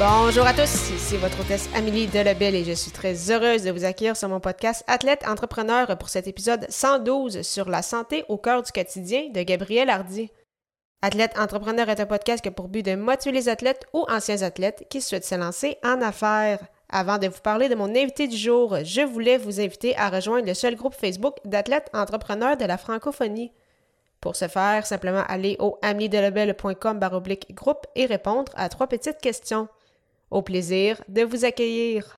Bonjour à tous, ici votre hôtesse Amélie Delebel et je suis très heureuse de vous accueillir sur mon podcast Athlète Entrepreneur pour cet épisode 112 sur la santé au cœur du quotidien de Gabriel Hardy. Athlète Entrepreneur est un podcast qui a pour but de motiver les athlètes ou anciens athlètes qui souhaitent se lancer en affaires. Avant de vous parler de mon invité du jour, je voulais vous inviter à rejoindre le seul groupe Facebook d'athlètes entrepreneurs de la francophonie. Pour ce faire, simplement aller au ameliedelebel.com groupe et répondre à trois petites questions. Au plaisir de vous accueillir.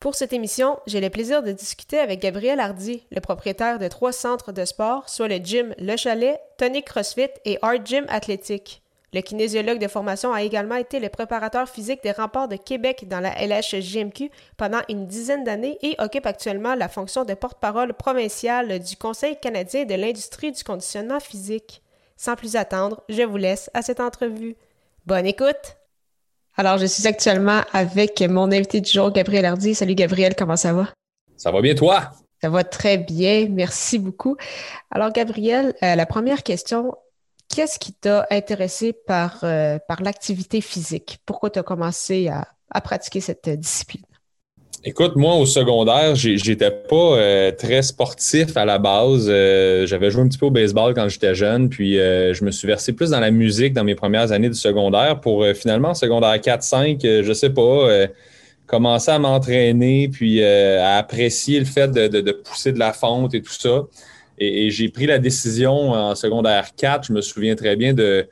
Pour cette émission, j'ai le plaisir de discuter avec Gabriel Hardy, le propriétaire de trois centres de sport, soit le gym Le Chalet, Tonic CrossFit et Art Gym Athlétique. Le kinésiologue de formation a également été le préparateur physique des remparts de Québec dans la LHJMQ pendant une dizaine d'années et occupe actuellement la fonction de porte-parole provinciale du Conseil canadien de l'industrie du conditionnement physique. Sans plus attendre, je vous laisse à cette entrevue. Bonne écoute! Alors, je suis actuellement avec mon invité du jour, Gabriel Hardy. Salut Gabriel, comment ça va? Ça va bien, toi? Ça va très bien, merci beaucoup. Alors, Gabriel, euh, la première question, qu'est-ce qui t'a intéressé par, euh, par l'activité physique? Pourquoi tu as commencé à pratiquer cette discipline? Écoute, moi, au secondaire, j'étais pas euh, très sportif à la base. Euh, j'avais joué un petit peu au baseball quand j'étais jeune, puis euh, je me suis versé plus dans la musique dans mes premières années du secondaire pour finalement, secondaire 4-5, je sais pas, commencer à m'entraîner, puis à apprécier le fait de, pousser de la fonte et tout ça. et j'ai pris la décision en secondaire 4, je me souviens très bien de euh,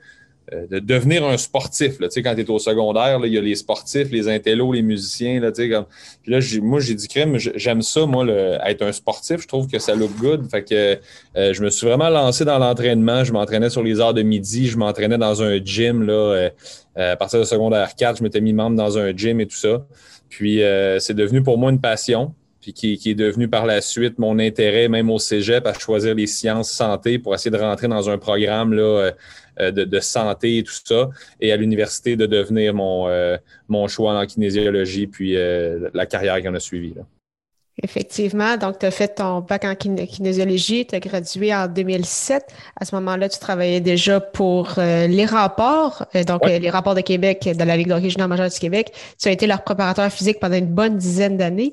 de devenir un sportif. Là, quand tu es au secondaire, il y a les sportifs, les intellos, les musiciens. Là, comme... Puis là, moi, j'ai dit crème, j'aime ça, moi, être un sportif. Je trouve que ça look good. Fait que euh, je me suis vraiment lancé dans l'entraînement. Je m'entraînais sur les heures de midi. Je m'entraînais dans un gym. Là, euh, à partir de secondaire 4, je m'étais mis membre dans un gym et tout ça. Puis c'est devenu pour moi une passion puis qui, qui, est devenu par la suite mon intérêt, même au cégep, à choisir les sciences santé pour essayer de rentrer dans un programme là, euh, de, santé et tout ça, et à l'université de devenir mon, euh, mon choix en kinésiologie, puis euh, la carrière qui en a suivi. Effectivement. Donc, tu as fait ton bac en kinésiologie, tu as gradué en 2007. À ce moment-là, tu travaillais déjà pour les rapports, donc les rapports de Québec, de la Ligue de régionale majeure du Québec. Tu as été leur préparateur physique pendant une bonne dizaine d'années.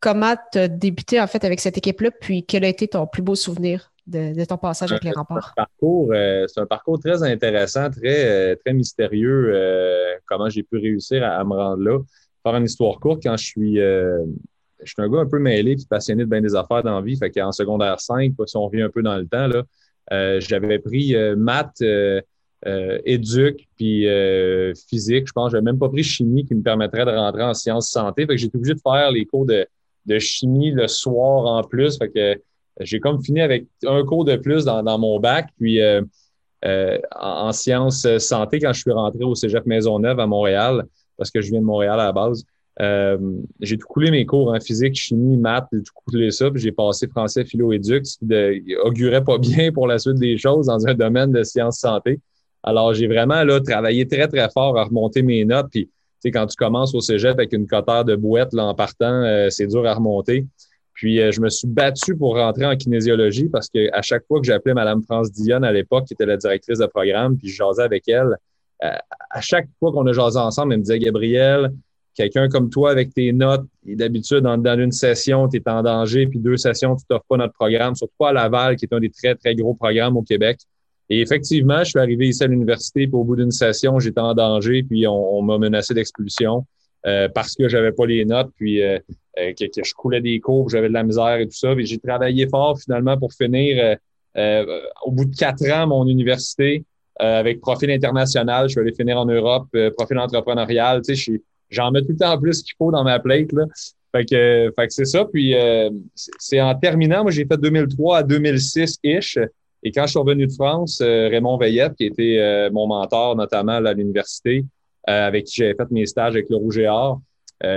Comment tu as débuté en fait avec cette équipe-là, puis quel a été ton plus beau souvenir de, ton passage avec les remparts? Euh, c'est un parcours très intéressant, très, euh, très mystérieux, euh, comment j'ai pu réussir à, me rendre là. Faire une histoire courte, quand je suis, je suis un gars un peu mêlé et passionné de bien des affaires dans la vie, fait qu'en secondaire 5, si on revient un peu dans le temps, là, j'avais pris maths, éduc, puis physique. Je pense que n'avais même pas pris chimie qui me permettrait de rentrer en sciences santé. Fait que j'étais obligé de faire les cours de, de chimie le soir en plus. Que j'ai comme fini avec un cours de plus dans, mon bac. Puis euh, euh, en, sciences santé, quand je suis rentré au Cégep Maisonneuve à Montréal, parce que je viens de Montréal à la base, euh, j'ai tout coulé mes cours en physique, chimie, maths, j'ai tout coulé ça, puis j'ai passé français, philo, éduc, ce qui augurait pas bien pour la suite des choses dans un domaine de sciences santé. Alors, j'ai vraiment là travaillé très, très fort à remonter mes notes. Sais, quand tu commences au cégep avec une cotère de bouette là, en partant, c'est dur à remonter. Puis euh, je me suis battu pour rentrer en kinésiologie parce que à chaque fois que j'appelais Madame France Dionne à l'époque, qui était la directrice de programme, puis je jasais avec elle, euh, à chaque fois qu'on a jasé ensemble, elle me disait Gabriel, quelqu'un comme toi avec tes notes, d'habitude, dans, dans, une session, tu es en danger, puis deux sessions, tu t'offres pas notre programme, surtout pas à Laval, qui est un des très, très gros programmes au Québec. Et effectivement, je suis arrivé ici à l'université, puis au bout d'une session, j'étais en danger, puis on, m'a menacé d'expulsion euh, parce que j'avais pas les notes, puis euh, que, je coulais des cours, j'avais de la misère et tout ça. J'ai travaillé fort finalement pour finir euh, euh, au bout de quatre ans mon université avec profil international. Je vais aller finir en Europe, profil entrepreneurial. Tu sais, j'en mets tout le temps plus qu'il faut dans ma plate. Là. Fait que, fait que c'est ça. Puis c'est en terminant, moi j'ai fait 2003 à 2006-ish. Et quand je suis revenu de France, Raymond Veillette, qui était mon mentor notamment à l'université, avec qui j'avais fait mes stages avec le Rouge et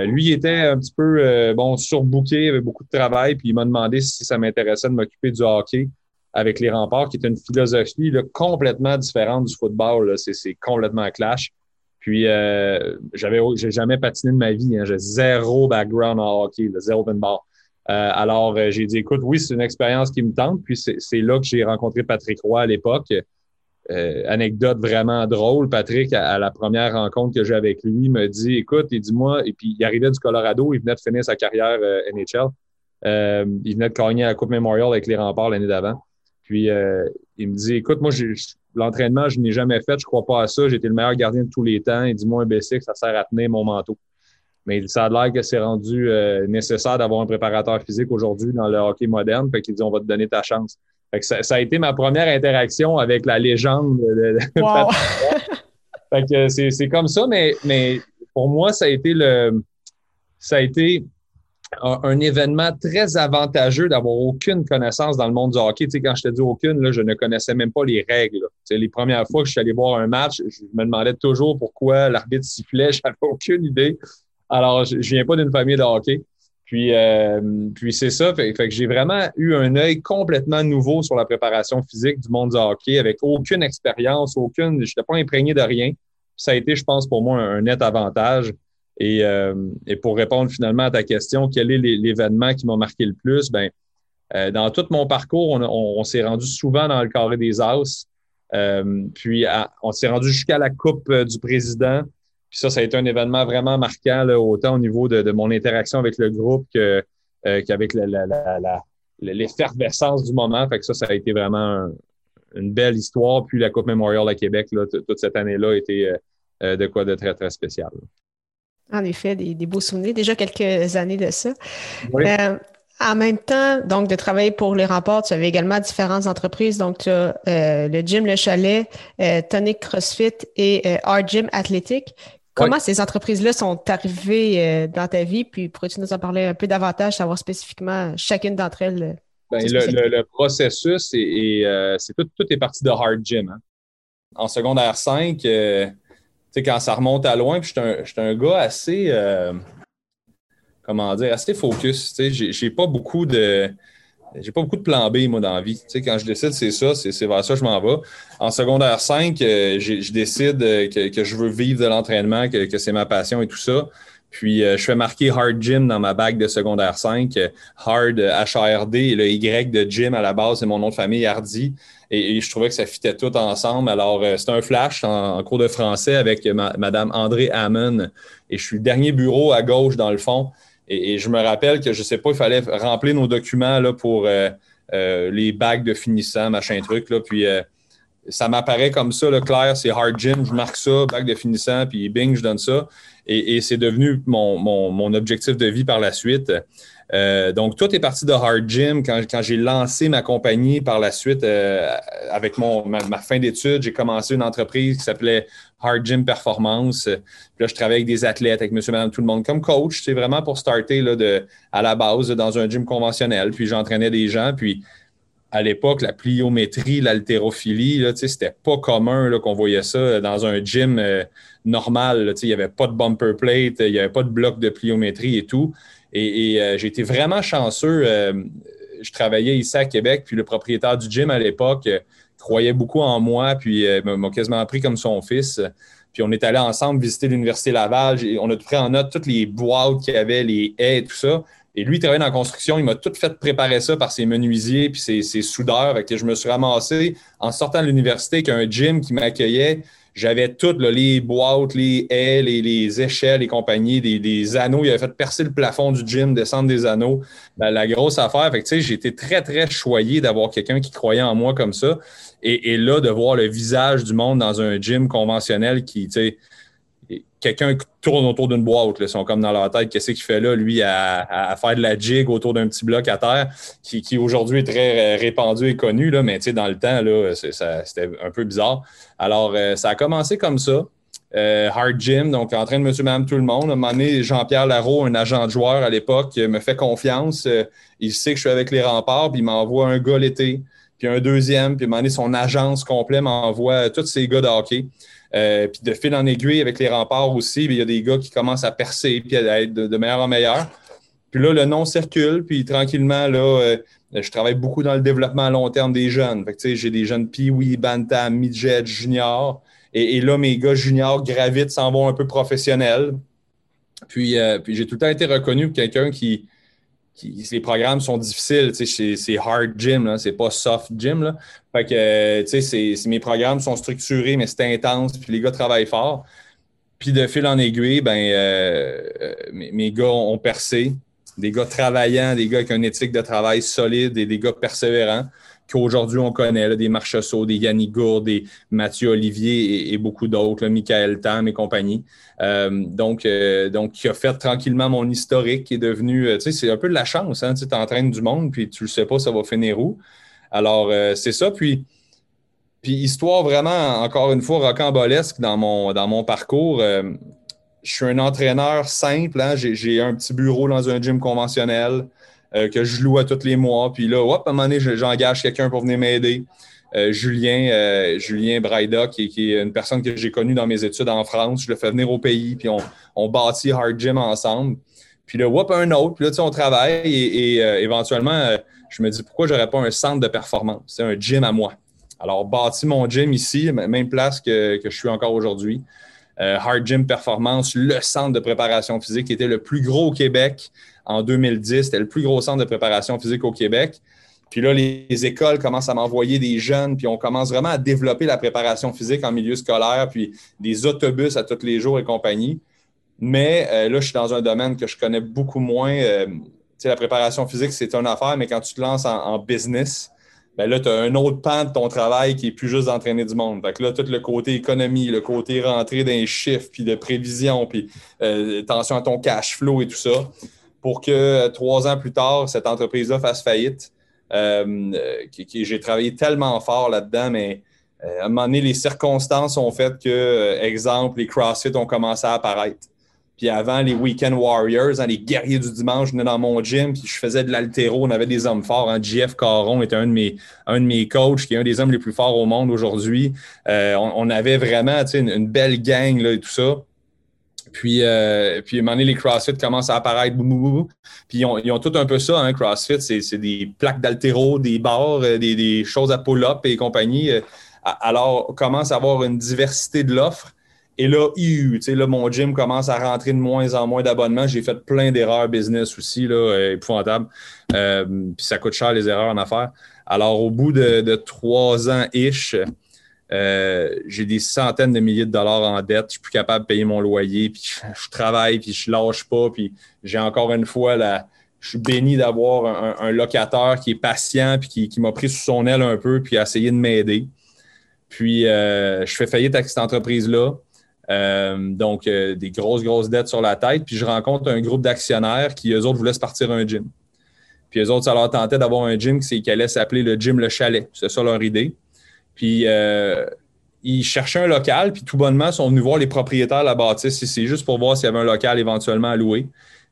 lui était un petit peu bon surbooké, avait beaucoup de travail, puis il m'a demandé si ça m'intéressait de m'occuper du hockey avec les remparts, qui est une philosophie là, complètement différente du football. C'est complètement clash. Puis, euh, j'avais, jamais patiné de ma vie. Hein. J'ai zéro background en hockey, zéro pinball. Euh, alors, euh, j'ai dit, écoute, oui, c'est une expérience qui me tente. Puis, c'est là que j'ai rencontré Patrick Roy à l'époque. Euh, anecdote vraiment drôle. Patrick, à, la première rencontre que j'ai avec lui, me dit, écoute, il dit moi, et puis il arrivait du Colorado, il venait de finir sa carrière NHL. il venait de gagner la Coupe Memorial avec les remparts l'année d'avant. Puis, il me dit, écoute, moi, l'entraînement, je n'ai jamais fait, je crois pas à ça. Été le meilleur gardien de tous les temps. Il dit, moi, un basic, ça sert à tenir mon manteau. Mais ça a l'air que c'est rendu euh, nécessaire d'avoir un préparateur physique aujourd'hui dans le hockey moderne. Fait qu'il dit, on va te donner ta chance. Fait que ça, a été ma première interaction avec la légende de, wow. Fait que c'est comme ça, mais, mais pour moi, ça a été le, ça a été un, événement très avantageux d'avoir aucune connaissance dans le monde du hockey. Tu sais, quand je te dis aucune, là, je ne connaissais même pas les règles. Tu sais, les premières fois que je suis allé voir un match, je me demandais toujours pourquoi l'arbitre sifflait. Je n'avais aucune idée. Alors, je, ne viens pas d'une famille de hockey. Puis, euh, puis c'est ça. Fait, que j'ai vraiment eu un œil complètement nouveau sur la préparation physique du monde du hockey avec aucune expérience, aucune. Je n'étais pas imprégné de rien. Ça a été, je pense, pour moi, un net avantage. Euh, et, pour répondre finalement à ta question, quel est l'événement qui m'a marqué le plus? Ben, euh, dans tout mon parcours, on, s'est rendu souvent dans le carré des As. Euh, puis on s'est rendu jusqu'à la Coupe du Président. Puis ça, ça a été un événement vraiment marquant, autant au niveau de, mon interaction avec le groupe qu'avec l'effervescence du moment. Fait que ça, ça a été vraiment une belle histoire. Puis la Coupe Memorial à Québec, toute cette année-là, a été de quoi de très, très spécial. En effet, des, beaux souvenirs, déjà quelques années de ça. Euh, en même temps, donc, de travailler pour les remports, tu avais également différentes entreprises. Donc, tu as euh, le Gym Le Chalet, euh, Tonic CrossFit et Art Gym Athlétique. Comment ces entreprises-là sont arrivées dans ta vie? Puis, pourrais-tu nous en parler un peu davantage, savoir spécifiquement chacune d'entre elles? Ben, le, processus, et, c'est tout, tout, est parti de Hard Gym. Hein. En secondaire 5, sais, quand ça remonte à loin, puis je suis un, gars assez, euh, comment dire, assez focus. Sais, j'ai pas beaucoup de. J'ai pas beaucoup de plan B, moi, dans la vie. Tu sais, quand je décide, c'est ça, c'est vers ça que je m'en vais. En secondaire 5, euh, je décide euh, que, je veux vivre de l'entraînement, que, c'est ma passion et tout ça. Puis, je fais marquer Hard Gym dans ma bague de secondaire 5. Hard, H-A-R-D, le Y de Gym à la base, c'est mon nom de famille, Hardy. Et, je trouvais que ça fitait tout ensemble. Alors, euh, c'était un flash en, cours de français avec Madame André Hammond. Et je suis le dernier bureau à gauche dans le fond. Et, je me rappelle que je sais pas, il fallait remplir nos documents là, pour euh, euh, les bagues de finissant, machin truc. Là. Puis ça m'apparaît comme ça, le clair, c'est hard gym, je marque ça, bague de finissant, puis bing, je donne ça. Et, c'est devenu mon, mon, objectif de vie par la suite. Euh, donc, tout est parti de Hard Gym. Quand, j'ai lancé ma compagnie par la suite, euh, avec mon, ma, fin d'études, j'ai commencé une entreprise qui s'appelait Hard Gym Performance. Puis là, je travaille avec des athlètes, avec monsieur, madame, tout le monde comme coach. C'est vraiment pour starter là, de, à la base dans un gym conventionnel. Puis j'entraînais des gens. Puis à l'époque, la pliométrie, l'haltérophilie, c'était pas commun qu'on voyait ça dans un gym euh, normal. Il n'y avait pas de bumper plate, il n'y avait pas de bloc de pliométrie et tout. Et, euh, j'ai été vraiment chanceux. Euh, je travaillais ici à Québec, puis le propriétaire du gym à l'époque euh, croyait beaucoup en moi, puis m'a quasiment pris comme son fils. Puis on est allé ensemble visiter l'Université Laval. On a pris en note toutes les boîtes qu'il y avait, les haies et tout ça. Et lui, il travaillait dans la construction. Il m'a tout fait préparer ça par ses menuisiers puis ses, soudeurs. que je me suis ramassé en sortant de l'université avec un gym qui m'accueillait j'avais toutes les boîtes, les haies, les, échelles les compagnies, des, anneaux. Il avait fait percer le plafond du gym, descendre des anneaux. Ben, la grosse affaire. Fait que, j'ai été très, très choyé d'avoir quelqu'un qui croyait en moi comme ça. Et, et, là, de voir le visage du monde dans un gym conventionnel qui, tu sais, quelqu'un tourne autour d'une boîte. Ils sont comme dans leur tête, qu'est-ce qu'il fait là, lui, à, faire de la jig autour d'un petit bloc à terre, qui, aujourd'hui est très euh, répandu et connu, là, mais dans le temps, c'était un peu bizarre. Alors, euh, ça a commencé comme ça. Euh, hard Gym, donc en train de monsieur, madame, tout le monde. À un moment donné, Jean-Pierre Larreau, un agent de joueur à l'époque, me fait confiance. il sait que je suis avec les remparts, puis il m'envoie un gars l'été. puis un deuxième, puis à son agence complète m'envoie tous ces gars de. Euh, puis de fil en aiguille avec les remparts aussi, il y a des gars qui commencent à percer puis à être de, meilleur en meilleur. Puis là, le nom circule, puis tranquillement, là, euh, je travaille beaucoup dans le développement à long terme des jeunes. Fait j'ai des jeunes Pee-Wee, Bantam, Midget, Junior. Et, là, mes gars juniors gravitent, s'en vont un peu professionnels. Puis, euh, puis j'ai tout le temps été reconnu pour quelqu'un qui, les programmes sont difficiles, c'est hard gym, c'est pas soft gym. Fait que, mes programmes sont structurés, mais c'est intense, puis les gars travaillent fort. Puis de fil en aiguille, ben, euh, euh, mes, gars ont percé. Des gars travaillants, des gars avec une éthique de travail solide et des gars persévérants qu'aujourd'hui on connaît, des Marchessault, des Yannick Gourde, des Mathieu Olivier et, beaucoup d'autres, Michael Tam et compagnie. Euh, donc, euh, donc, qui a fait tranquillement mon historique, qui est devenu, euh, tu sais, c'est un peu de la chance, hein, tu entraînes du monde, puis tu le sais pas, ça va finir où. Alors, c'est ça. Puis, puis, histoire vraiment, encore une fois, rocambolesque dans mon, dans mon parcours. je suis un entraîneur simple, hein, j'ai un petit bureau dans un gym conventionnel. Euh, que je loue à tous les mois. Puis là, hop, à un moment donné, j'engage quelqu'un pour venir m'aider. Euh, Julien, euh, Julien Braida, qui, est une personne que j'ai connue dans mes études en France. Je le fais venir au pays, puis on, bâtit Hard Gym ensemble. Puis là, hop, un autre. Puis là, tu sais, on travaille et, éventuellement, je me dis pourquoi je n'aurais pas un centre de performance? C'est un gym à moi. Alors, bâti mon gym ici, même place que, que je suis encore aujourd'hui. Hard Gym Performance, le centre de préparation physique qui était le plus gros au Québec en 2010. C'était le plus gros centre de préparation physique au Québec. Puis là, les, écoles commencent à m'envoyer des jeunes, puis on commence vraiment à développer la préparation physique en milieu scolaire, puis des autobus à tous les jours et compagnie. Mais euh, là, je suis dans un domaine que je connais beaucoup moins. Euh, la préparation physique, c'est une affaire, mais quand tu te lances en, business, ben là, tu as un autre pan de ton travail qui est plus juste d'entraîner du monde. Fait que là, tout le côté économie, le côté rentrée d'un chiffre, puis de prévision, puis euh, attention à ton cash flow et tout ça pour que euh, trois ans plus tard, cette entreprise-là fasse faillite. Euh, j'ai travaillé tellement fort là-dedans, mais euh, à un moment donné, les circonstances ont fait que, exemple, les CrossFit ont commencé à apparaître. Puis avant, les Weekend Warriors, hein, les guerriers du dimanche, je venais dans mon gym, puis je faisais de l'altéro. On avait des hommes forts. Hein. JF Caron était un de, mes, un de mes coachs, qui est un des hommes les plus forts au monde aujourd'hui. on, avait vraiment une, une, belle gang là, et tout ça. Puis, euh, puis à un moment donné, les CrossFit commencent à apparaître. Puis ils ont, ils ont, tout un peu ça, hein, CrossFit. C'est des plaques d'altéro, des barres, euh, des, des, choses à pull-up et compagnie. Euh, alors, commence à avoir une diversité de l'offre. Et là, là, mon gym commence à rentrer de moins en moins d'abonnements. J'ai fait plein d'erreurs business aussi, là, épouvantables. Euh, puis ça coûte cher les erreurs en affaires. Alors, au bout de, de trois ans-ish, euh, j'ai des centaines de milliers de dollars en dette, je suis plus capable de payer mon loyer, puis je, travaille, puis je lâche pas, puis j'ai encore une fois la, je suis béni d'avoir un, locataire qui est patient, puis qui, m'a pris sous son aile un peu, puis a essayé de m'aider. Puis euh, je fais faillite avec cette entreprise-là. Euh, donc, des grosses, grosses dettes sur la tête. Puis je rencontre un groupe d'actionnaires qui, eux autres, voulaient se partir un gym. Puis eux autres, ça leur tentait d'avoir un gym qui, qui allait s'appeler le gym Le Chalet. C'est ça leur idée. Puis euh, ils cherchaient un local, puis tout bonnement, ils sont venus voir les propriétaires de la bâtisse C'est juste pour voir s'il y avait un local éventuellement à louer.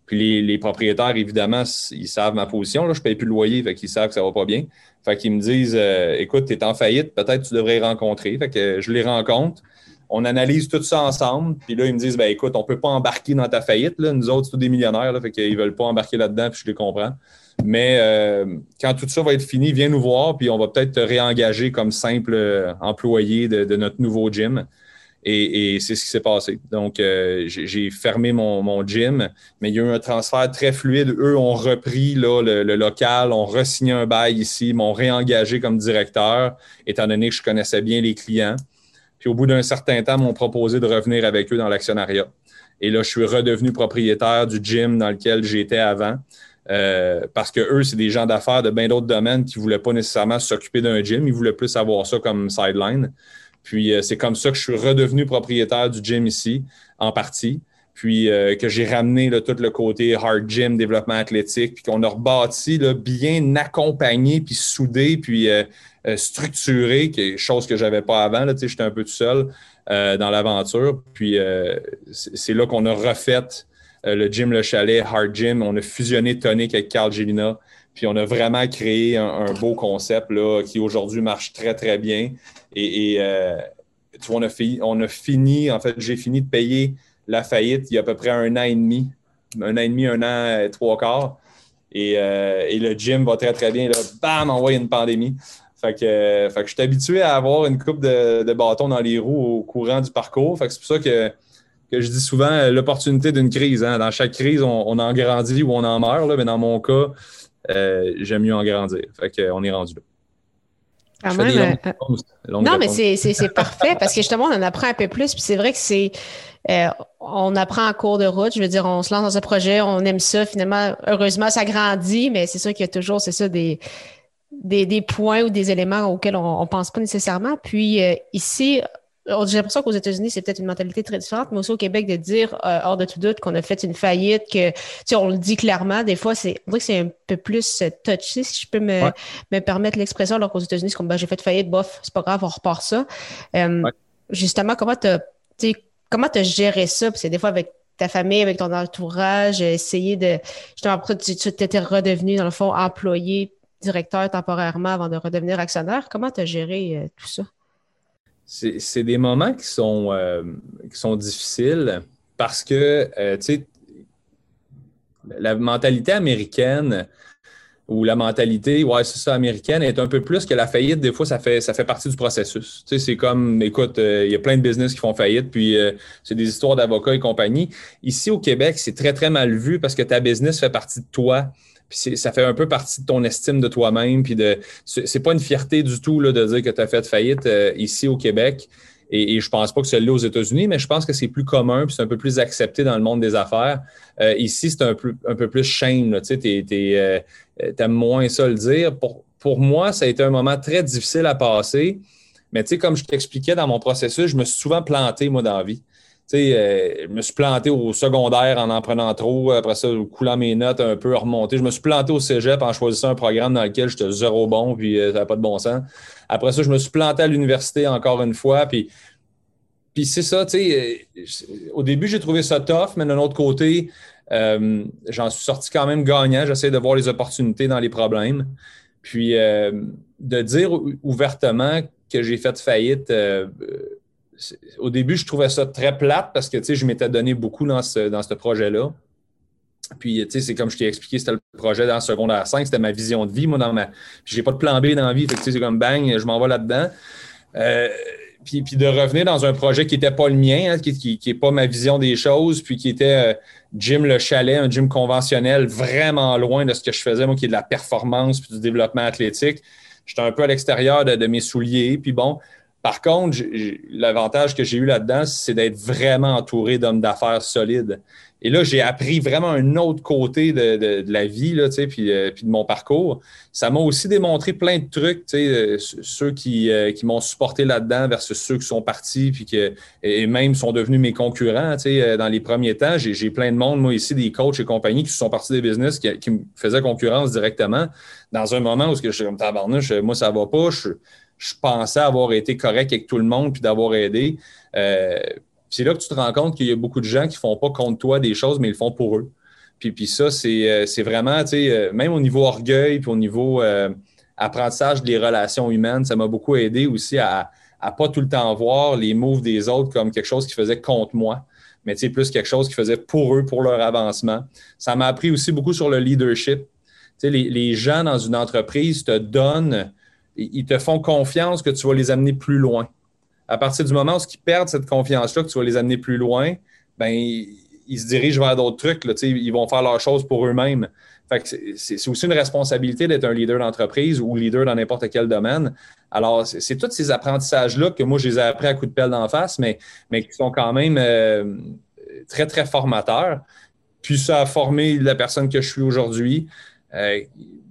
Puis les, propriétaires, évidemment, ils savent ma position. Là, je ne paye plus le loyer, fait qu'ils savent que ça ne va pas bien. Fait qu'ils me disent euh, Écoute, tu es en faillite, peut-être tu devrais rencontrer. Fait que je les rencontre. On analyse tout ça ensemble. Puis là, ils me disent ben, écoute, on ne peut pas embarquer dans ta faillite. Nous autres, c'est tous des millionnaires. Là, fait qu'ils ne veulent pas embarquer là-dedans, puis je les comprends. Mais euh, quand tout ça va être fini, viens nous voir, puis on va peut-être te réengager comme simple euh, employé de, notre nouveau gym. Et, c'est ce qui s'est passé. Donc, euh, j'ai fermé mon, gym, mais il y a eu un transfert très fluide. Eux ont repris le, local, ont re-signé un bail ici, m'ont réengagé comme directeur, étant donné que je connaissais bien les clients. Puis au bout d'un certain temps, m'ont proposé de revenir avec eux dans l'actionnariat. Et là, je suis redevenu propriétaire du gym dans lequel j'étais avant. Euh, parce que eux, c'est des gens d'affaires de bien d'autres domaines qui ne voulaient pas nécessairement s'occuper d'un gym, ils voulaient plus avoir ça comme sideline. Puis euh, c'est comme ça que je suis redevenu propriétaire du gym ici, en partie. Puis euh, que j'ai ramené tout le côté hard gym, développement athlétique, puis qu'on a rebâti bien accompagné, puis soudé, puis structuré, chose que je n'avais pas avant. J'étais un peu tout seul dans l'aventure. Puis c'est là qu'on a refait euh, le gym Le Chalet, Hard Gym. On a fusionné Tonic avec Carl Gelina. Puis on a vraiment créé un, beau concept là, qui aujourd'hui marche très, très bien. Et, euh, tu vois, on a, fini, on en fait, j'ai fini de payer la faillite il y a à peu près un an et demi. Un an et demi, un an, trois quarts. Et, le gym va très, très bien. Bam, envoie une pandémie. Fait que, fait que je suis habitué à avoir une coupe de, bâtons dans les roues au courant du parcours. Fait que c'est pour ça que, que, je dis souvent euh, l'opportunité d'une crise. Hein. Dans chaque crise, on, en grandit ou on en meurt. Là, mais dans mon cas, euh, j'aime mieux en grandir. Fait qu'on est rendu là. Euh, non, mais c'est parfait parce que justement, on en apprend un peu plus. Puis c'est vrai que c'est. on apprend en cours de route. Je veux dire, on se lance dans un projet, on aime ça. Finalement, heureusement, ça grandit, mais c'est sûr qu'il y a toujours, c'est ça, des, des, points ou des éléments auxquels on ne pense pas nécessairement. Puis euh, ici, j'ai l'impression qu'aux États-Unis, c'est peut-être une mentalité très différente, mais aussi au Québec, de dire euh, hors de tout doute qu'on a fait une faillite, que tu on le dit clairement, des fois, c'est on que c'est un peu plus euh, touchy, si je peux me, permettre l'expression, alors qu'aux États-Unis, c'est comme ben, j'ai fait faillite, bof, c'est pas grave, on repart ça. Justement, comment tu comment as géré ça? c'est des fois avec ta famille, avec ton entourage, essayer de. Justement, après, tu, tu étais redevenu, dans le fond, employé directeur temporairement avant de redevenir actionnaire. Comment tu as géré euh, tout ça? C'est des moments qui sont, euh, qui sont difficiles parce que, euh, tu sais, la mentalité américaine ou la mentalité, ouais, c'est ça, américaine, est un peu plus que la faillite. Des fois, ça fait, ça fait partie du processus. Tu sais, c'est comme, écoute, il y a plein de business qui font faillite, puis c'est des histoires d'avocats et compagnie. Ici, au Québec, c'est très, très mal vu parce que ta business fait partie de toi. Puis ça fait un peu partie de ton estime de toi-même. Puis de, c'est pas une fierté du tout de dire que tu as fait faillite euh, ici au Québec. Et, et je pense pas que c'est là aux États-Unis, mais je pense que c'est plus commun, puis c'est un peu plus accepté dans le monde des affaires. Euh, ici, c'est un peu, plus shame. Tu sais, euh, aimes moins ça le dire. Pour, pour moi, ça a été un moment très difficile à passer. Mais tu sais, comme je t'expliquais dans mon processus, je me suis souvent planté, moi, dans la vie. Euh, je me suis planté au secondaire en en prenant trop, après ça, coulant mes notes un peu, remonté. Je me suis planté au cégep en choisissant un programme dans lequel j'étais zéro bon, puis euh, ça n'avait pas de bon sens. Après ça, je me suis planté à l'université encore une fois, puis, puis c'est ça, tu sais, euh, au début, j'ai trouvé ça tough, mais d'un autre côté, j'en suis sorti quand même gagnant. J'essaie de voir les opportunités dans les problèmes. Puis de dire ouvertement que j'ai fait faillite au début, je trouvais ça très plate parce que je m'étais donné beaucoup dans ce, dans ce projet-là. Puis, tu sais, c'est comme je t'ai expliqué, c'était le projet dans secondaire 5, c'était ma vision de vie. Moi, dans ma. J'ai pas de plan B dans la vie. C'est comme bang, je m'en vais là-dedans. Euh, puis, puis, de revenir dans un projet qui n'était pas le mien, hein, qui n'est pas ma vision des choses, puis qui était euh, gym le chalet, un gym conventionnel, vraiment loin de ce que je faisais, moi, qui est de la performance puis du développement athlétique. J'étais un peu à l'extérieur de, de, mes souliers. Puis bon, par contre, l'avantage que j'ai eu là-dedans, c'est d'être vraiment entouré d'hommes d'affaires solides. Et là, j'ai appris vraiment un autre côté de, la vie, là, puis, euh, puis de mon parcours. Ça m'a aussi démontré plein de trucs, euh, ceux qui, euh, qui m'ont supporté là-dedans versus ceux qui sont partis, et même sont devenus mes concurrents. Dans les premiers temps, j'ai plein de monde, moi ici, des coachs et compagnie qui sont partis des business, qui, me faisaient concurrence directement. Dans un moment où je suis comme tabarnouche, moi, ça va pas, je pensais avoir été correct avec tout le monde puis d'avoir aidé. Euh, c'est là que tu te rends compte qu'il y a beaucoup de gens qui ne font pas contre toi des choses, mais ils le font pour eux. Puis, puis ça, c'est, euh, vraiment, tu sais, euh, même au niveau orgueil, puis au niveau apprentissage des relations humaines, ça m'a beaucoup aidé aussi à ne pas tout le temps voir les moves des autres comme quelque chose qui faisait contre moi, mais tu sais, plus quelque chose qui faisait pour eux, pour leur avancement. Ça m'a appris aussi beaucoup sur le leadership. Tu sais, les, les gens dans une entreprise te donnent ils te font confiance que tu vas les amener plus loin. À partir du moment où ils perdent cette confiance-là, que tu vas les amener plus loin, ben, ils, se dirigent vers d'autres trucs. Ils vont faire leurs choses pour eux-mêmes. C'est aussi une responsabilité d'être un leader d'entreprise ou leader dans n'importe quel domaine. Alors, c'est tous ces apprentissages-là que moi, je les ai appris à coup de pelle d'en face, mais, mais qui sont quand même euh, très, très formateurs. Puis ça a formé la personne que je suis aujourd'hui. Euh,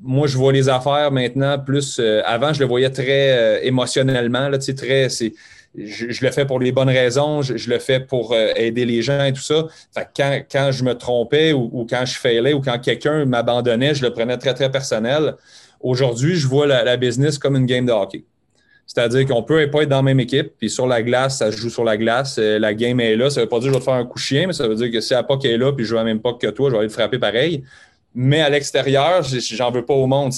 moi, je vois les affaires maintenant plus. Euh, avant, je le voyais très euh, émotionnellement. Là, très, c'est, je, le fais pour les bonnes raisons, je, le fais pour aider les gens et tout ça. quand, quand, je me trompais ou, quand je failais ou quand quelqu'un m'abandonnait, je le prenais très, très personnel. Aujourd'hui, je vois la, business comme une game de hockey. C'est-à-dire qu'on peut pas être dans la même équipe, puis sur la glace, ça se joue sur la glace, la game est là. Ça ne veut pas dire que je vais te faire un coup chien, mais ça veut dire que si la POC est là, puis je ne veux même pas que toi, je vais aller te frapper pareil Mais à l'extérieur, j'en veux pas au monde.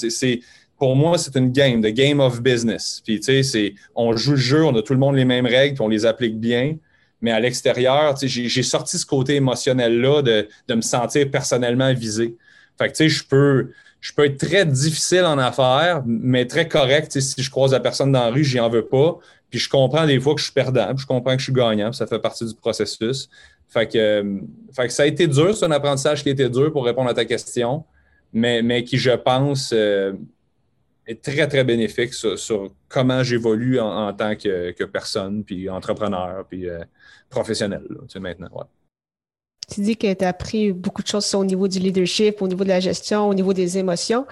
Pour moi, c'est une game, the game of business. Puis, tu sais, on joue le jeu, on a tout le monde les mêmes règles, puis on les applique bien. Mais à l'extérieur, j'ai sorti ce côté émotionnel-là de, de, me sentir personnellement visé. Fait que, tu sais, je peux, je peux être très difficile en affaires, mais très correct. Si je croise la personne dans la rue, j'y en veux pas. Puis je comprends des fois que je suis perdant, je comprends que je suis gagnant, ça fait partie du processus. Euh, fait que ça a été dur, c'est un apprentissage qui a été dur pour répondre à ta question, mais, mais qui, je pense, euh, est très, très bénéfique sur, comment j'évolue en, tant que, personne, puis entrepreneur, puis euh, professionnel, tu sais, maintenant. Tu dis que tu as appris beaucoup de choses au niveau du leadership, au niveau de la gestion, au niveau des émotions.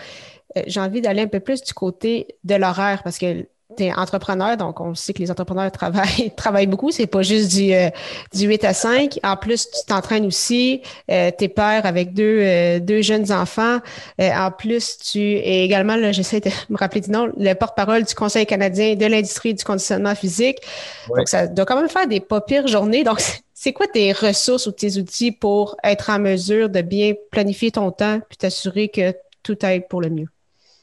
J'ai envie d'aller un peu plus du côté de l'horaire parce que tu es entrepreneur, donc on sait que les entrepreneurs travaillent, travaillent beaucoup. C'est pas juste du, euh, du 8 à 5. En plus, tu t'entraînes aussi. Euh, tu es père avec deux, deux jeunes enfants. en plus, tu es également, j'essaie de me rappeler du nom, le porte-parole du Conseil canadien de l'industrie du conditionnement physique. Donc, ça doit quand même faire des pas pires journées. Donc, c'est quoi tes ressources ou tes outils pour être en mesure de bien planifier ton temps puis t'assurer que tout aille pour le mieux?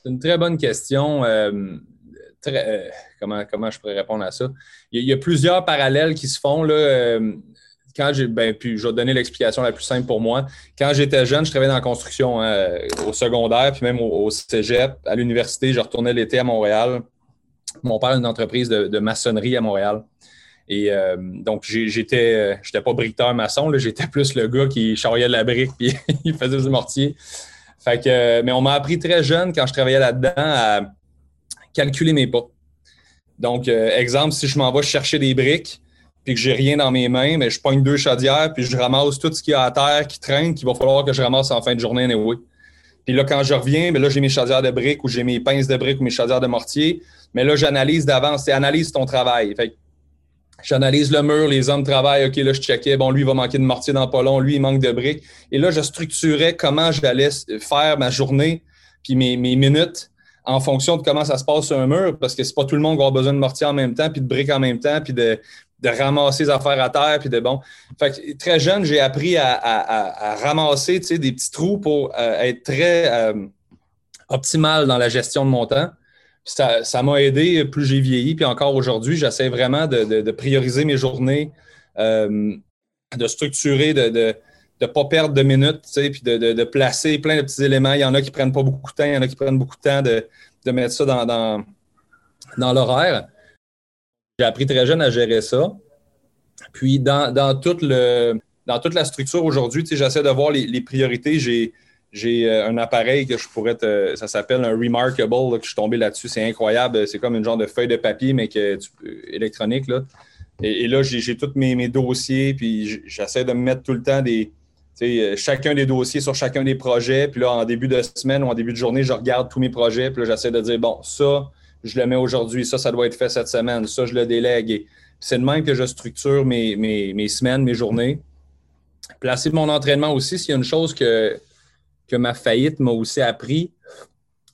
C'est une très bonne question. Euh, comment, comment je pourrais répondre à ça? Il y a, plusieurs parallèles qui se font. Là, euh, quand j'ai, ben, puis je vais donner l'explication la plus simple pour moi. Quand j'étais jeune, je travaillais dans la construction hein, au secondaire, puis même au, cégep, à l'université. Je retournais l'été à Montréal. Mon père a une entreprise de maçonnerie à Montréal. Et euh, donc, j'étais, euh, j'étais pas briqueteur maçon, j'étais plus le gars qui charriait la brique puis il faisait du mortier. Mais on m'a appris très jeune, quand je travaillais là-dedans, à calculer mes pas. Donc, euh, exemple, si je m'en vais chercher des briques puis que j'ai rien dans mes mains, mais je pogne deux chaudières puis je ramasse tout ce qu'il y a à terre qui traîne, qu'il va falloir que je ramasse en fin de journée anyway. Puis là, quand je reviens, mais là, j'ai mes chaudières de briques ou j'ai mes pinces de briques ou mes chaudières de mortier. Mais là, j'analyse d'avance. C'est analyse ton travail. J'analyse le mur, les hommes travaillent, OK, là, je checkais, bon, lui, il va manquer de mortier dans pas long, lui, il manque de briques. Et là, je structurais comment j'allais faire ma journée, puis mes, minutes en fonction de comment ça se passe sur un mur, parce que c'est pas tout le monde qui aura besoin de mortier en même temps, puis de briques en même temps, puis de, ramasser les affaires à terre, puis de bon. Fait que très jeune, j'ai appris à, ramasser, des petits trous pour euh, être très euh, optimal dans la gestion de mon temps ça, m'a aidé plus j'ai vieilli. Puis encore aujourd'hui, j'essaie vraiment de, prioriser mes journées, euh, de structurer, de ne pas perdre de minutes, puis de, placer plein de petits éléments. Il y en a qui prennent pas beaucoup de temps, il y en a qui prennent beaucoup de temps de, mettre ça dans, dans, l'horaire. J'ai appris très jeune à gérer ça. Puis dans, tout le, dans toute la structure aujourd'hui, j'essaie de voir les, priorités. J'ai j'ai euh, un appareil que je pourrais te. Ça s'appelle un Remarkable, que je suis tombé là-dessus. C'est incroyable. C'est comme une genre de feuille de papier, mais que électronique. Là. Et, là, j'ai tous mes, dossiers, puis j'essaie de me mettre tout le temps des. Euh, chacun des dossiers sur chacun des projets. Puis là, en début de semaine ou en début de journée, je regarde tous mes projets. Puis là, j'essaie de dire, bon, ça, je le mets aujourd'hui. Ça, ça doit être fait cette semaine. Ça, je le délègue. C'est de même que je structure mes, mes, semaines, mes journées. Placer mon entraînement aussi, s'il y a une chose que que ma faillite m'a aussi appris,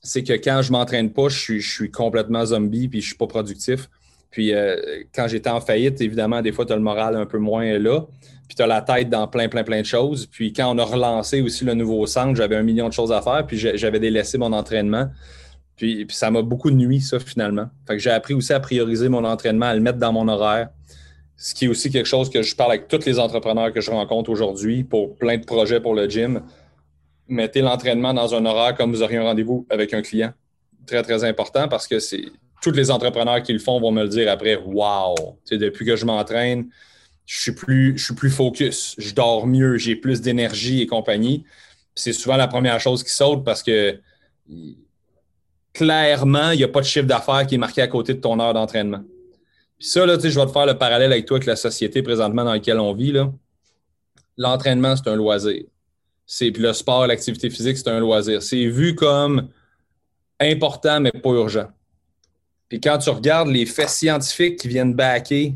c'est que quand je m'entraîne pas, je suis, complètement zombie puis je suis pas productif. Puis euh, quand j'étais en faillite, évidemment, des fois, tu as le moral un peu moins là. Puis tu as la tête dans plein, plein, plein de choses. Puis quand on a relancé aussi le nouveau centre, j'avais un million de choses à faire. Puis j'avais délaissé mon entraînement. Puis, ça m'a beaucoup nuit, ça, finalement. Fait que j'ai appris aussi à prioriser mon entraînement, à le mettre dans mon horaire. Ce qui est aussi quelque chose que je parle avec tous les entrepreneurs que je rencontre aujourd'hui pour plein de projets pour le gym mettez l'entraînement dans un horaire comme vous auriez un rendez-vous avec un client. Très, très important parce que c'est tous les entrepreneurs qui le font vont me le dire après Wow! depuis que je m'entraîne, je suis plus, focus, je dors mieux, j'ai plus d'énergie et compagnie. C'est souvent la première chose qui saute parce que clairement, il n'y a pas de chiffre d'affaires qui est marqué à côté de ton heure d'entraînement. Puis ça, là, je vais te faire le parallèle avec toi, avec la société présentement dans laquelle on vit. L'entraînement, c'est un loisir c'est le sport, l'activité physique, c'est un loisir. C'est vu comme important, mais pas urgent. Puis quand tu regardes les faits scientifiques qui viennent backer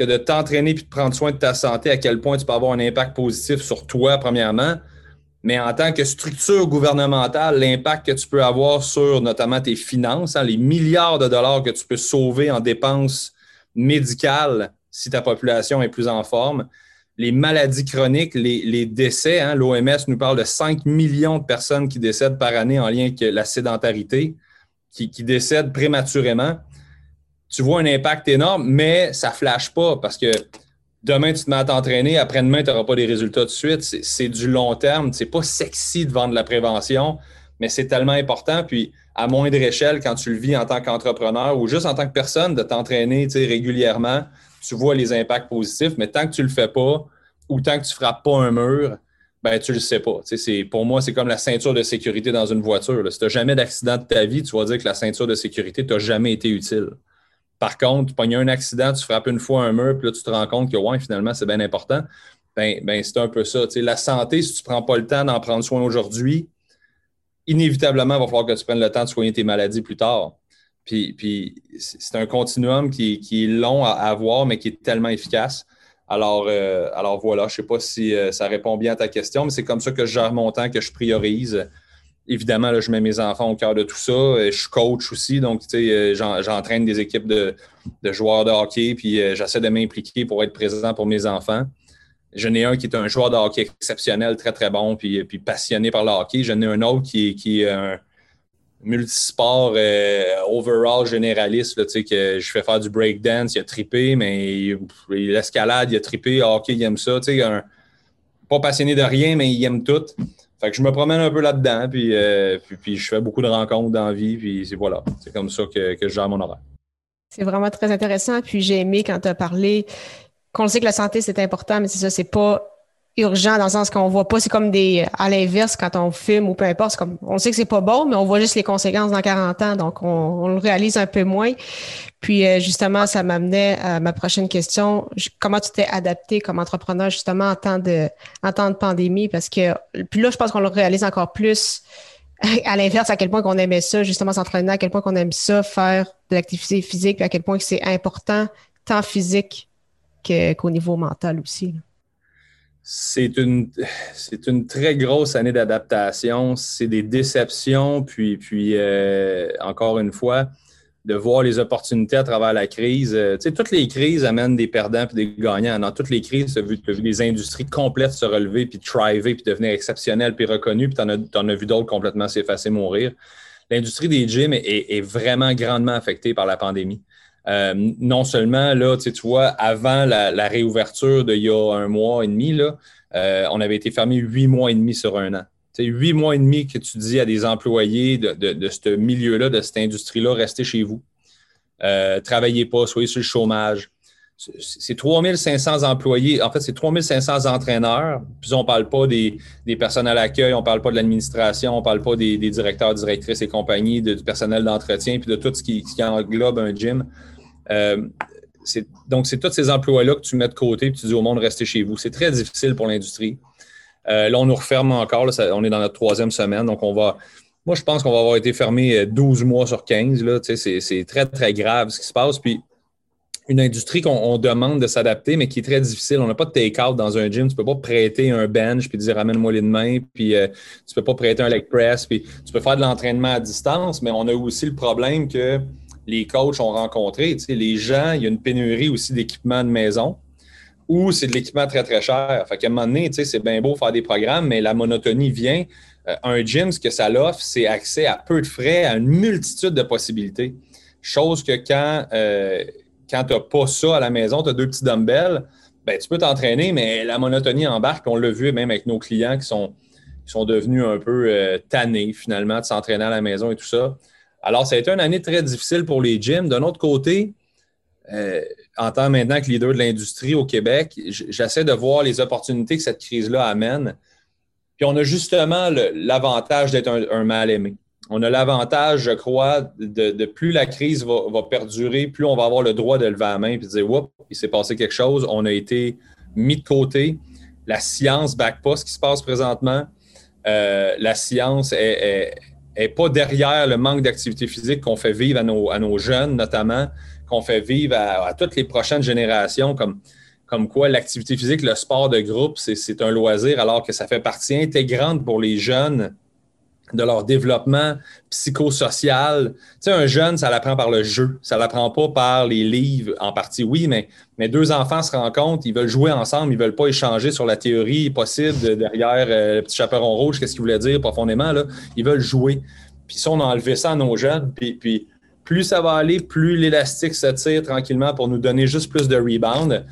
que de t'entraîner puis de prendre soin de ta santé, à quel point tu peux avoir un impact positif sur toi, premièrement, mais en tant que structure gouvernementale, l'impact que tu peux avoir sur notamment tes finances, hein, les milliards de dollars que tu peux sauver en dépenses médicales si ta population est plus en forme, les maladies chroniques, les, décès. Hein, L'OMS nous parle de 5 millions de personnes qui décèdent par année en lien avec la sédentarité, qui, qui décèdent prématurément. Tu vois un impact énorme, mais ça ne flash pas parce que demain, tu te mets à t'entraîner, après-demain, tu n'auras pas des résultats de suite. C'est du long terme. C'est pas sexy de vendre la prévention, mais c'est tellement important. Puis, à moindre échelle, quand tu le vis en tant qu'entrepreneur ou juste en tant que personne, de t'entraîner régulièrement, tu vois les impacts positifs. Mais tant que tu ne le fais pas ou tant que tu ne frappes pas un mur, ben, tu ne le sais pas. Pour moi, c'est comme la ceinture de sécurité dans une voiture. Si tu n'as jamais d'accident de ta vie, tu vas dire que la ceinture de sécurité t'a jamais été utile. Par contre, tu pognes un accident, tu frappes une fois un mur, puis là, tu te rends compte que ouais, finalement, c'est bien important. Ben, ben c'est un peu ça. la santé, si tu ne prends pas le temps d'en prendre soin aujourd'hui, inévitablement, il va falloir que tu prennes le temps de soigner tes maladies plus tard. Puis, puis c'est un continuum qui, est long à avoir, mais qui est tellement efficace. Alors, euh, alors voilà, je ne sais pas si euh, ça répond bien à ta question, mais c'est comme ça que je gère mon temps, que je priorise évidemment, là, je mets mes enfants au cœur de tout ça. Euh, je suis coach aussi, donc euh, j'entraîne des équipes de, joueurs de hockey, puis euh, j'essaie de m'impliquer pour être présent pour mes enfants. J'en ai un qui est un joueur de hockey exceptionnel, très, très bon, puis, puis passionné par le hockey. J'en ai un autre qui, qui est un multisport overall généraliste, là, que je fais faire du breakdance, il a trippé, mais l'escalade, il a trippé, hockey, il aime ça. Un, pas passionné de rien, mais il aime tout. Fait que je me promène un peu là-dedans, puis, euh, je fais beaucoup de rencontres dans la vie, puis c'est voilà. C'est comme ça que, que je gère mon horaire. C'est vraiment très intéressant. Puis j'ai aimé quand tu as parlé qu'on sait que la santé, c'est important, mais c'est ça, c'est pas urgent dans le sens qu'on voit pas, c'est comme des, à l'inverse, quand on filme ou peu importe, comme, on sait que c'est pas bon, mais on voit juste les conséquences dans 40 ans, donc on, le réalise un peu moins. Puis euh, justement, ça m'amenait à ma prochaine question. Comment tu t'es adapté comme entrepreneur justement en temps de, en temps de pandémie? Parce que, puis là, je pense qu'on le réalise encore plus à l'inverse, à quel point qu'on aimait ça, justement s'entraîner, à quel point qu'on aime ça, faire de l'activité physique, puis à quel point c'est important, tant physique qu'au niveau mental aussi c'est une, très grosse année d'adaptation. C'est des déceptions, puis, puis euh, encore une fois, de voir les opportunités à travers la crise. Euh, toutes les crises amènent des perdants et des gagnants. Dans toutes les crises, tu as vu, des industries complètes se relever, puis thriver, puis devenir exceptionnelles, puis reconnues, puis tu en, as vu d'autres complètement s'effacer, mourir. L'industrie des gyms est, vraiment grandement affectée par la pandémie. Euh, non seulement, là, tu vois, avant la, réouverture d'il y a un mois et demi, euh, on avait été fermé huit mois et demi sur un an. C'est huit mois et demi que tu dis à des employés de, de, ce milieu-là, de cette industrie-là, restez chez vous. Euh, travaillez pas, soyez sur le chômage. C'est 3500 employés, en fait, c'est 3500 entraîneurs. Puis on ne parle pas des, personnes à l'accueil, on ne parle pas de l'administration, on ne parle pas des, directeurs, directrices et compagnie, du personnel d'entretien, puis de tout ce qui, qui englobe un gym. Euh, donc, c'est tous ces emplois-là que tu mets de côté et tu dis au monde, restez chez vous. C'est très difficile pour l'industrie. Euh, là, on nous referme encore. on est dans notre troisième semaine. Donc, on va. Moi, je pense qu'on va avoir été fermé 12 euh, mois sur 15. c'est, très, très grave ce qui se passe. Puis, une industrie qu'on demande de s'adapter, mais qui est très difficile. On n'a pas de take-out dans un gym. Tu ne peux pas prêter un bench puis dire ramène-moi les mains. Puis, tu ne peux pas prêter un leg press. Puis, tu peux faire de l'entraînement à distance, mais on a aussi le problème que les coachs ont rencontré. Tu sais, les gens, il y a une pénurie aussi d'équipement de maison ou c'est de l'équipement très, très cher. Fait qu'à un moment donné, tu sais, c'est bien beau faire des programmes, mais la monotonie vient. Euh, un gym, ce que ça l'offre, c'est accès à peu de frais, à une multitude de possibilités. Chose que quand, euh, quand tu n'as pas ça à la maison, tu as deux petits dumbbells, ben, tu peux t'entraîner, mais la monotonie embarque. On l'a vu même avec nos clients qui sont, sont devenus un peu euh, tannés finalement de s'entraîner à la maison et tout ça. Alors, ça a été une année très difficile pour les gyms. D'un autre côté, euh, en tant maintenant que leader de l'industrie au Québec, j'essaie de voir les opportunités que cette crise-là amène. Puis on a justement l'avantage d'être un, mal-aimé. On a l'avantage, je crois, de, plus la crise va, perdurer, plus on va avoir le droit de lever la main et de dire Oups, il s'est passé quelque chose, on a été mis de côté. La science ne back pas ce qui se passe présentement. Euh, la science est, pas derrière le manque d'activité physique qu'on fait vivre à nos, jeunes, notamment, qu'on fait vivre à, toutes les prochaines générations, comme quoi l'activité physique, le sport de groupe, c'est un loisir, alors que ça fait partie intégrante pour les jeunes de leur développement psychosocial. Tu sais, un jeune, ça l'apprend par le jeu, ça l'apprend pas par les livres en partie, oui, mais, deux enfants se rencontrent, ils veulent jouer ensemble, ils veulent pas échanger sur la théorie possible derrière euh, le petit chaperon rouge, qu'est-ce qu'il voulait dire profondément, là. Ils veulent jouer. Puis si on a ça à nos jeunes, puis, puis plus ça va aller, plus l'élastique se tire tranquillement pour nous donner juste plus de rebound.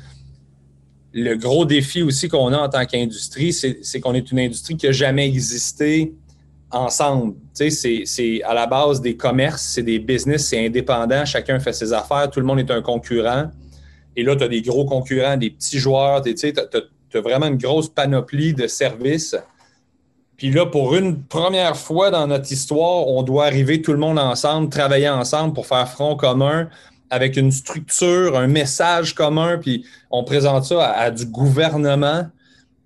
Le gros défi aussi qu'on a en tant qu'industrie, c'est qu'on est une industrie qui n'a jamais existé ensemble. C'est à la base des commerces, c'est des business, c'est indépendant, chacun fait ses affaires, tout le monde est un concurrent. Et là, tu as des gros concurrents, des petits joueurs, tu as, vraiment une grosse panoplie de services. Puis là, pour une première fois dans notre histoire, on doit arriver tout le monde ensemble, travailler ensemble pour faire front commun avec une structure, un message commun, puis on présente ça à du gouvernement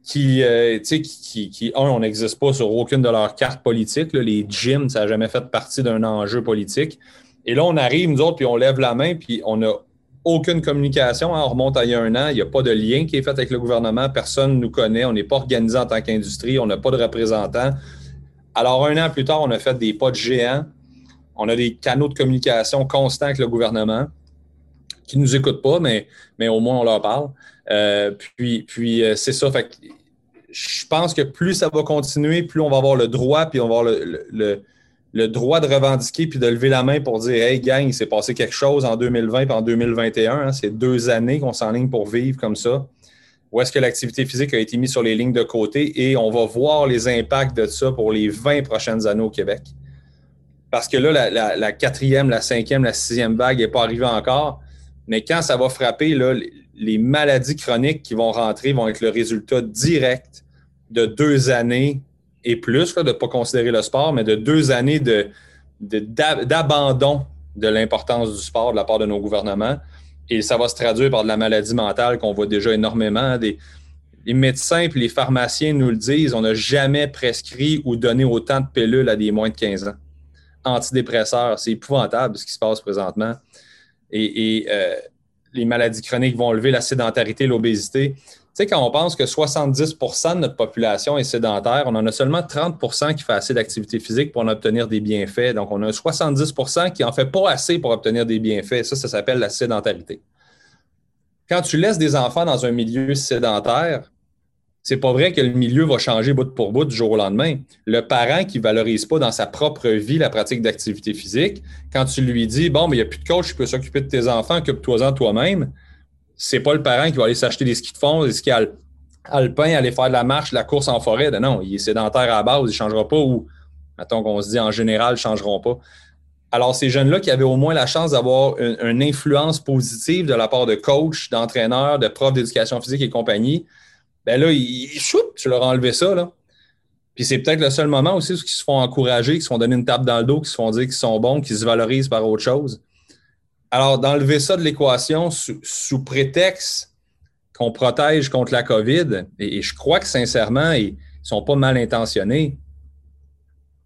qui, euh, qui, qui, qui, un, on n'existe pas sur aucune de leurs cartes politiques. Les gyms, ça n'a jamais fait partie d'un enjeu politique. Et là, on arrive, nous autres, puis on lève la main, puis on n'a aucune communication. Hein, on remonte à il y a un an, il n'y a pas de lien qui est fait avec le gouvernement, personne ne nous connaît, on n'est pas organisé en tant qu'industrie, on n'a pas de représentants. Alors, un an plus tard, on a fait des pas de géants. On a des canaux de communication constants avec le gouvernement qui nous écoutent pas, mais, mais au moins on leur parle. Euh, puis, puis euh, c'est ça. Fait je pense que plus ça va continuer, plus on va avoir le droit, puis on va avoir le, le, droit de revendiquer puis de lever la main pour dire Hey, gang, il s'est passé quelque chose en 2020 et en 2021. Hein. c'est deux années qu'on s'enligne pour vivre comme ça. Où est-ce que l'activité physique a été mise sur les lignes de côté? Et on va voir les impacts de ça pour les 20 prochaines années au Québec. Parce que là, la, la quatrième, la cinquième, la sixième vague n'est pas arrivée encore. Mais quand ça va frapper, les maladies chroniques qui vont rentrer vont être le résultat direct de deux années et plus, de ne pas considérer le sport, mais de deux années d'abandon de, l'importance du sport de la part de nos gouvernements. Et ça va se traduire par de la maladie mentale qu'on voit déjà énormément. Les médecins et les pharmaciens nous le disent, on n'a jamais prescrit ou donné autant de pilules à des moins de 15 ans. Antidépresseurs, c'est épouvantable ce qui se passe présentement. Et, euh, les maladies chroniques vont lever la sédentarité, l'obésité. Tu sais, quand on pense que 70% de notre population est sédentaire, on en a seulement 30% qui fait assez d'activité physique pour en obtenir des bienfaits. Donc, on a 70% qui n'en fait pas assez pour obtenir des bienfaits. Ça, ça s'appelle la sédentarité. Quand tu laisses des enfants dans un milieu sédentaire, c'est pas vrai que le milieu va changer bout pour bout du jour au lendemain. Le parent qui valorise pas dans sa propre vie la pratique d'activité physique, quand tu lui dis bon, mais il n'y a plus de coach qui peut s'occuper de tes enfants, occupe-toi-en toi-même, c'est pas le parent qui va aller s'acheter des skis de fond, des skis alpins, aller faire de la marche, la course en forêt. Non, il est sédentaire à la base, il ne changera pas ou, mettons qu'on se dit en général, ne changeront pas. Alors, ces jeunes-là qui avaient au moins la chance d'avoir une, une, influence positive de la part de coachs, d'entraîneurs, de profs d'éducation physique et compagnie, ben là, ils, tu leur as enlevé ça. Là. Puis c'est peut-être le seul moment aussi où ils se font encourager, qu'ils se font donner une tape dans le dos, qu'ils se font dire qu'ils sont bons, qu'ils se valorisent par autre chose. Alors, d'enlever ça de l'équation sous, prétexte qu'on protège contre la COVID, et, je crois que sincèrement, ils ne sont pas mal intentionnés,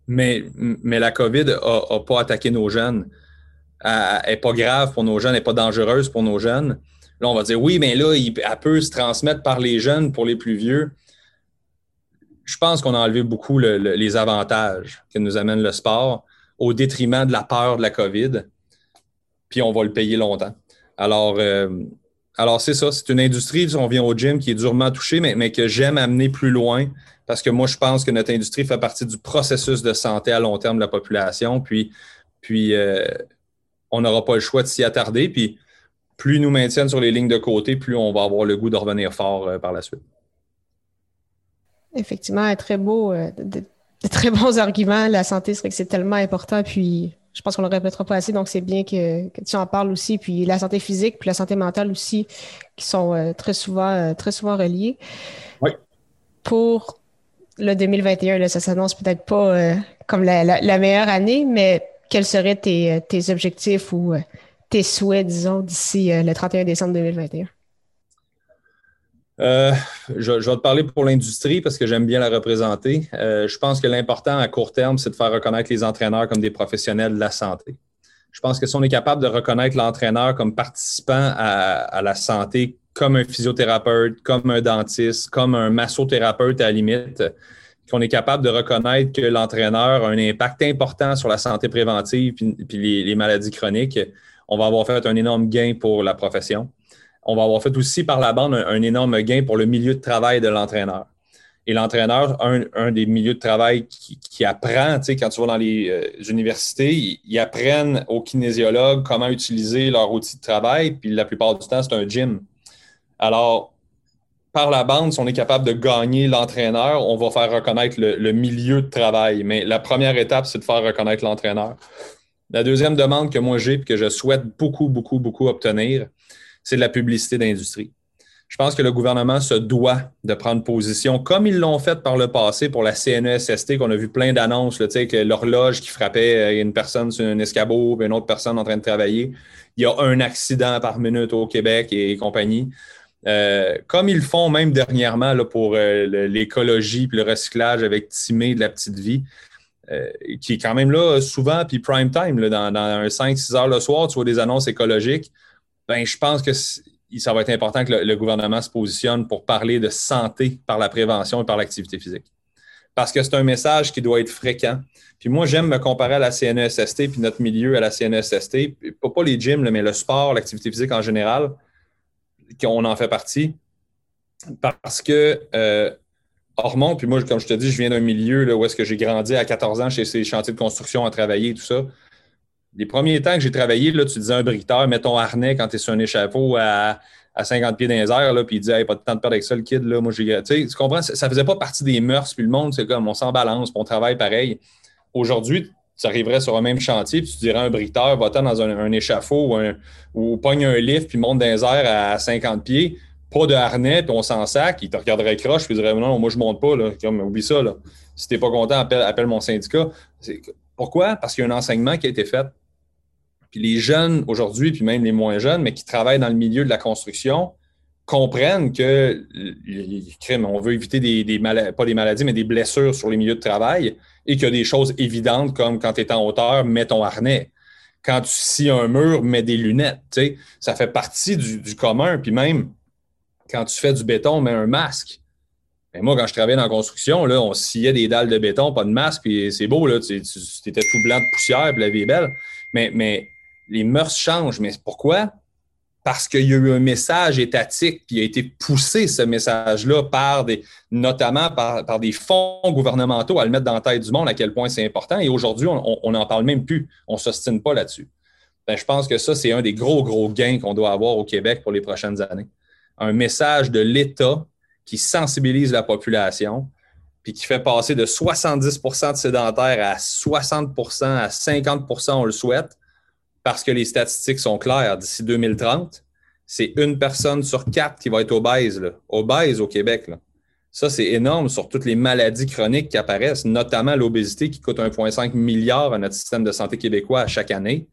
mais, mais la COVID n'a pas attaqué nos jeunes. Elle n'est pas grave pour nos jeunes, elle n'est pas dangereuse pour nos jeunes. Là, on va dire oui, mais là, il, elle peut se transmettre par les jeunes pour les plus vieux. Je pense qu'on a enlevé beaucoup les avantages que nous amène le sport au détriment de la peur de la COVID. Puis on va le payer longtemps. Alors, euh, alors c'est ça. C'est une industrie, on vient au gym, qui est durement touchée, mais, mais que j'aime amener plus loin parce que moi, je pense que notre industrie fait partie du processus de santé à long terme de la population. Puis, euh, on n'aura pas le choix de s'y attarder. Puis, plus ils nous maintiennent sur les lignes de côté, plus on va avoir le goût de revenir fort euh, par la suite. Effectivement, très beau, euh, de, très bons arguments. La santé, c'est que c'est tellement important, puis je pense qu'on ne le répétera pas assez, donc c'est bien que, tu en parles aussi. Puis la santé physique, puis la santé mentale aussi, qui sont euh, très souvent très souvent reliés. Oui. Pour le 2021, là, ça s'annonce peut-être pas comme la, meilleure année, mais quels seraient tes, tes objectifs ou tes souhaits, disons, d'ici euh, le 31 décembre 2021? Euh, je, vais te parler pour l'industrie parce que j'aime bien la représenter. Euh, je pense que l'important à court terme, c'est de faire reconnaître les entraîneurs comme des professionnels de la santé. Je pense que si on est capable de reconnaître l'entraîneur comme participant à, la santé, comme un physiothérapeute, comme un dentiste, comme un massothérapeute à la limite, qu'on est capable de reconnaître que l'entraîneur a un impact important sur la santé préventive puis, les, maladies chroniques, on va avoir fait un énorme gain pour la profession. On va avoir fait aussi par la bande un, énorme gain pour le milieu de travail de l'entraîneur. Et l'entraîneur, un, des milieux de travail qui, apprend, tu sais, quand tu vas dans les euh, universités, ils, apprennent aux kinésiologues comment utiliser leur outil de travail, puis la plupart du temps, c'est un gym. Alors, par la bande, si on est capable de gagner l'entraîneur, on va faire reconnaître le, milieu de travail. Mais la première étape, c'est de faire reconnaître l'entraîneur. La deuxième demande que moi j'ai et que je souhaite beaucoup, beaucoup, beaucoup obtenir, c'est de la publicité d'industrie. Je pense que le gouvernement se doit de prendre position, comme ils l'ont fait par le passé pour la CNESST, qu'on a vu plein d'annonces, que l'horloge qui frappait euh, une personne sur un escabeau, une autre personne en train de travailler. Il y a un accident par minute au Québec et compagnie. Euh, comme ils font même dernièrement pour euh, l'écologie et le recyclage avec Timé de la petite vie, euh, qui est quand même là souvent, puis prime time, dans, un 5-6 heures le soir, tu vois des annonces écologiques. Ben, je pense que ça va être important que le, gouvernement se positionne pour parler de santé par la prévention et par l'activité physique. Parce que c'est un message qui doit être fréquent. Puis moi, j'aime me comparer à la CNESST, puis notre milieu à la CNESST, pas, pas les gyms, mais le sport, l'activité physique en général qu'on en fait partie. Parce que euh, Hormone, puis moi, comme je te dis, je viens d'un milieu là, où est-ce que j'ai grandi à 14 ans chez ces chantiers de construction à travailler, tout ça. Les premiers temps que j'ai travaillé, là, tu disais un briqueteur, mets ton harnais quand tu es sur un échafaud à, 50 pieds dans les airs, là, puis il dit pas de temps de perdre avec ça, le kid. Là, moi, j'ai, tu comprends? Ça ne faisait pas partie des mœurs, puis le monde, c'est comme on s'en balance, puis on travaille pareil. Aujourd'hui, tu arriverais sur un même chantier, puis tu dirais à un briqueteur, va-t'en dans un, échafaud ou, un, ou pogne un lift, puis monte dans à 50 pieds, pas de harnais, puis on s'en sac, il te regarderait croche, puis il dirait non, moi je monte pas, là. Comme, oublie ça, là. Si t'es pas content, appelle, appelle mon syndicat. Pourquoi? Parce qu'il y a un enseignement qui a été fait. Puis les jeunes aujourd'hui, puis même les moins jeunes, mais qui travaillent dans le milieu de la construction, comprennent que on veut éviter des, maladies, pas des maladies, mais des blessures sur les milieux de travail et qu'il y a des choses évidentes comme quand tu es en hauteur, mets ton harnais. Quand tu scies un mur, mets des lunettes. Ça fait partie du, commun. Puis même quand tu fais du béton, mets un masque. Moi, quand je travaillais dans la construction, là, on sciait des dalles de béton, pas de masque, puis c'est beau, là, tu étais tout blanc de poussière, puis la vie est belle. Mais, mais les mœurs changent. Mais pourquoi? parce qu'il y a eu un message étatique, puis il a été poussé ce message-là par des, notamment par, des fonds gouvernementaux à le mettre dans la tête du monde à quel point c'est important. Et aujourd'hui, on n'en parle même plus. On ne s'ostine pas là-dessus. Ben, je pense que ça, c'est un des gros, gros gains qu'on doit avoir au Québec pour les prochaines années. Un message de l'État qui sensibilise la population, puis qui fait passer de 70% de sédentaires à 60% à 50% on le souhaite, parce que les statistiques sont claires. D'ici 2030, c'est une personne sur quatre qui va être obèse, obèse au Québec. Ça, c'est énorme sur toutes les maladies chroniques qui apparaissent, notamment l'obésité qui coûte 1,5 milliard à notre système de santé québécois à chaque année.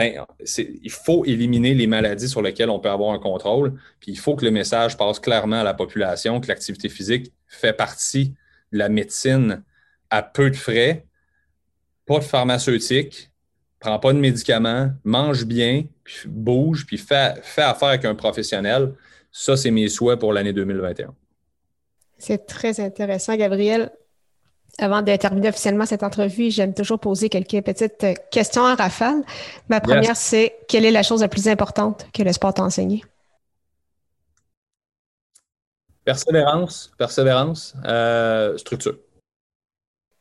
Ben, il faut éliminer les maladies sur lesquelles on peut avoir un contrôle. Puis il faut que le message passe clairement à la population que l'activité physique fait partie de la médecine à peu de frais, pas de pharmaceutique, prends pas de médicaments, mange bien, bouge, puis fais, affaire avec un professionnel. Ça, c'est mes souhaits pour l'année 2021. C'est très intéressant, Gabriel. Avant de terminer officiellement cette entrevue, j'aime toujours poser quelques petites questions en rafale. Ma première, c'est quelle est la chose la plus importante que le sport t'a enseigné? Persévérance, persévérance, euh, structure.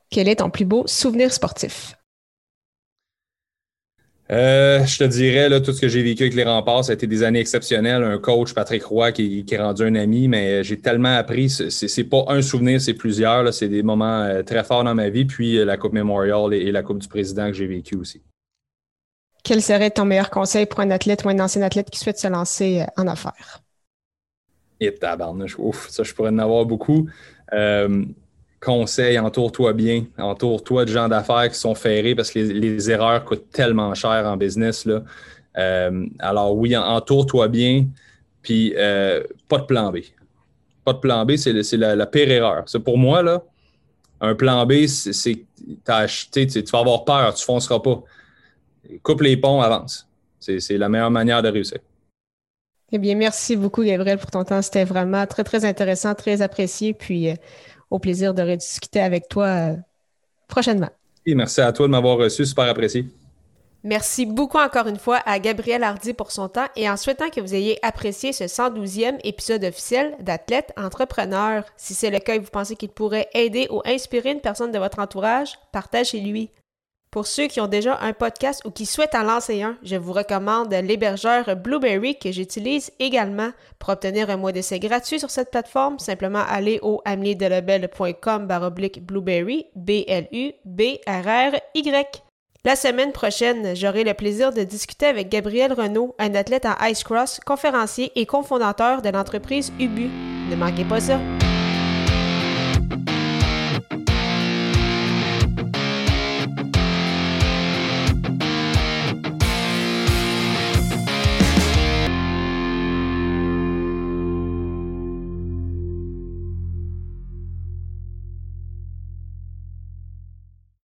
Quel est ton plus beau souvenir sportif? Euh, je te dirais, là, tout ce que j'ai vécu avec les remparts, ça a été des années exceptionnelles. Un coach, Patrick Roy, qui, qui est rendu un ami, mais j'ai tellement appris. C'est pas un souvenir, c'est plusieurs. C'est des moments euh, très forts dans ma vie. Puis euh, la Coupe Memorial et, la Coupe du Président que j'ai vécu aussi. Quel serait ton meilleur conseil pour un athlète ou un ancien athlète qui souhaite se lancer en affaires? Et tabarnouche, ouf, ça, je pourrais en avoir beaucoup conseil, entoure-toi bien, entoure-toi de gens d'affaires qui sont ferrés parce que les, erreurs coûtent tellement cher en business. Là. Euh, alors oui, entoure-toi bien, puis euh, pas de plan B. Pas de plan B, c'est la, pire erreur. C'est pour moi, là, un plan B, c'est acheté, tu vas avoir peur, tu fonceras pas. Coupe les ponts, avance. C'est la meilleure manière de réussir. Eh bien, merci beaucoup, Gabriel, pour ton temps. C'était vraiment très, très intéressant, très apprécié. Puis, euh, au plaisir de rediscuter avec toi euh, prochainement. Et merci à toi de m'avoir reçu, super apprécié. Merci beaucoup encore une fois à Gabriel Hardy pour son temps et en souhaitant que vous ayez apprécié ce 112e épisode officiel d'Athlète Entrepreneur. Si c'est le cas et vous pensez qu'il pourrait aider ou inspirer une personne de votre entourage, partagez-lui. Pour ceux qui ont déjà un podcast ou qui souhaitent en lancer un, je vous recommande l'hébergeur Blueberry que j'utilise également. Pour obtenir un mois d'essai gratuit sur cette plateforme, simplement aller au ameliedelebel.com baroblique Blueberry, B-L-U-B-R-R-Y. La semaine prochaine, j'aurai le plaisir de discuter avec Gabriel Renault, un athlète en ice cross, conférencier et cofondateur de l'entreprise Ubu. Ne manquez pas ça!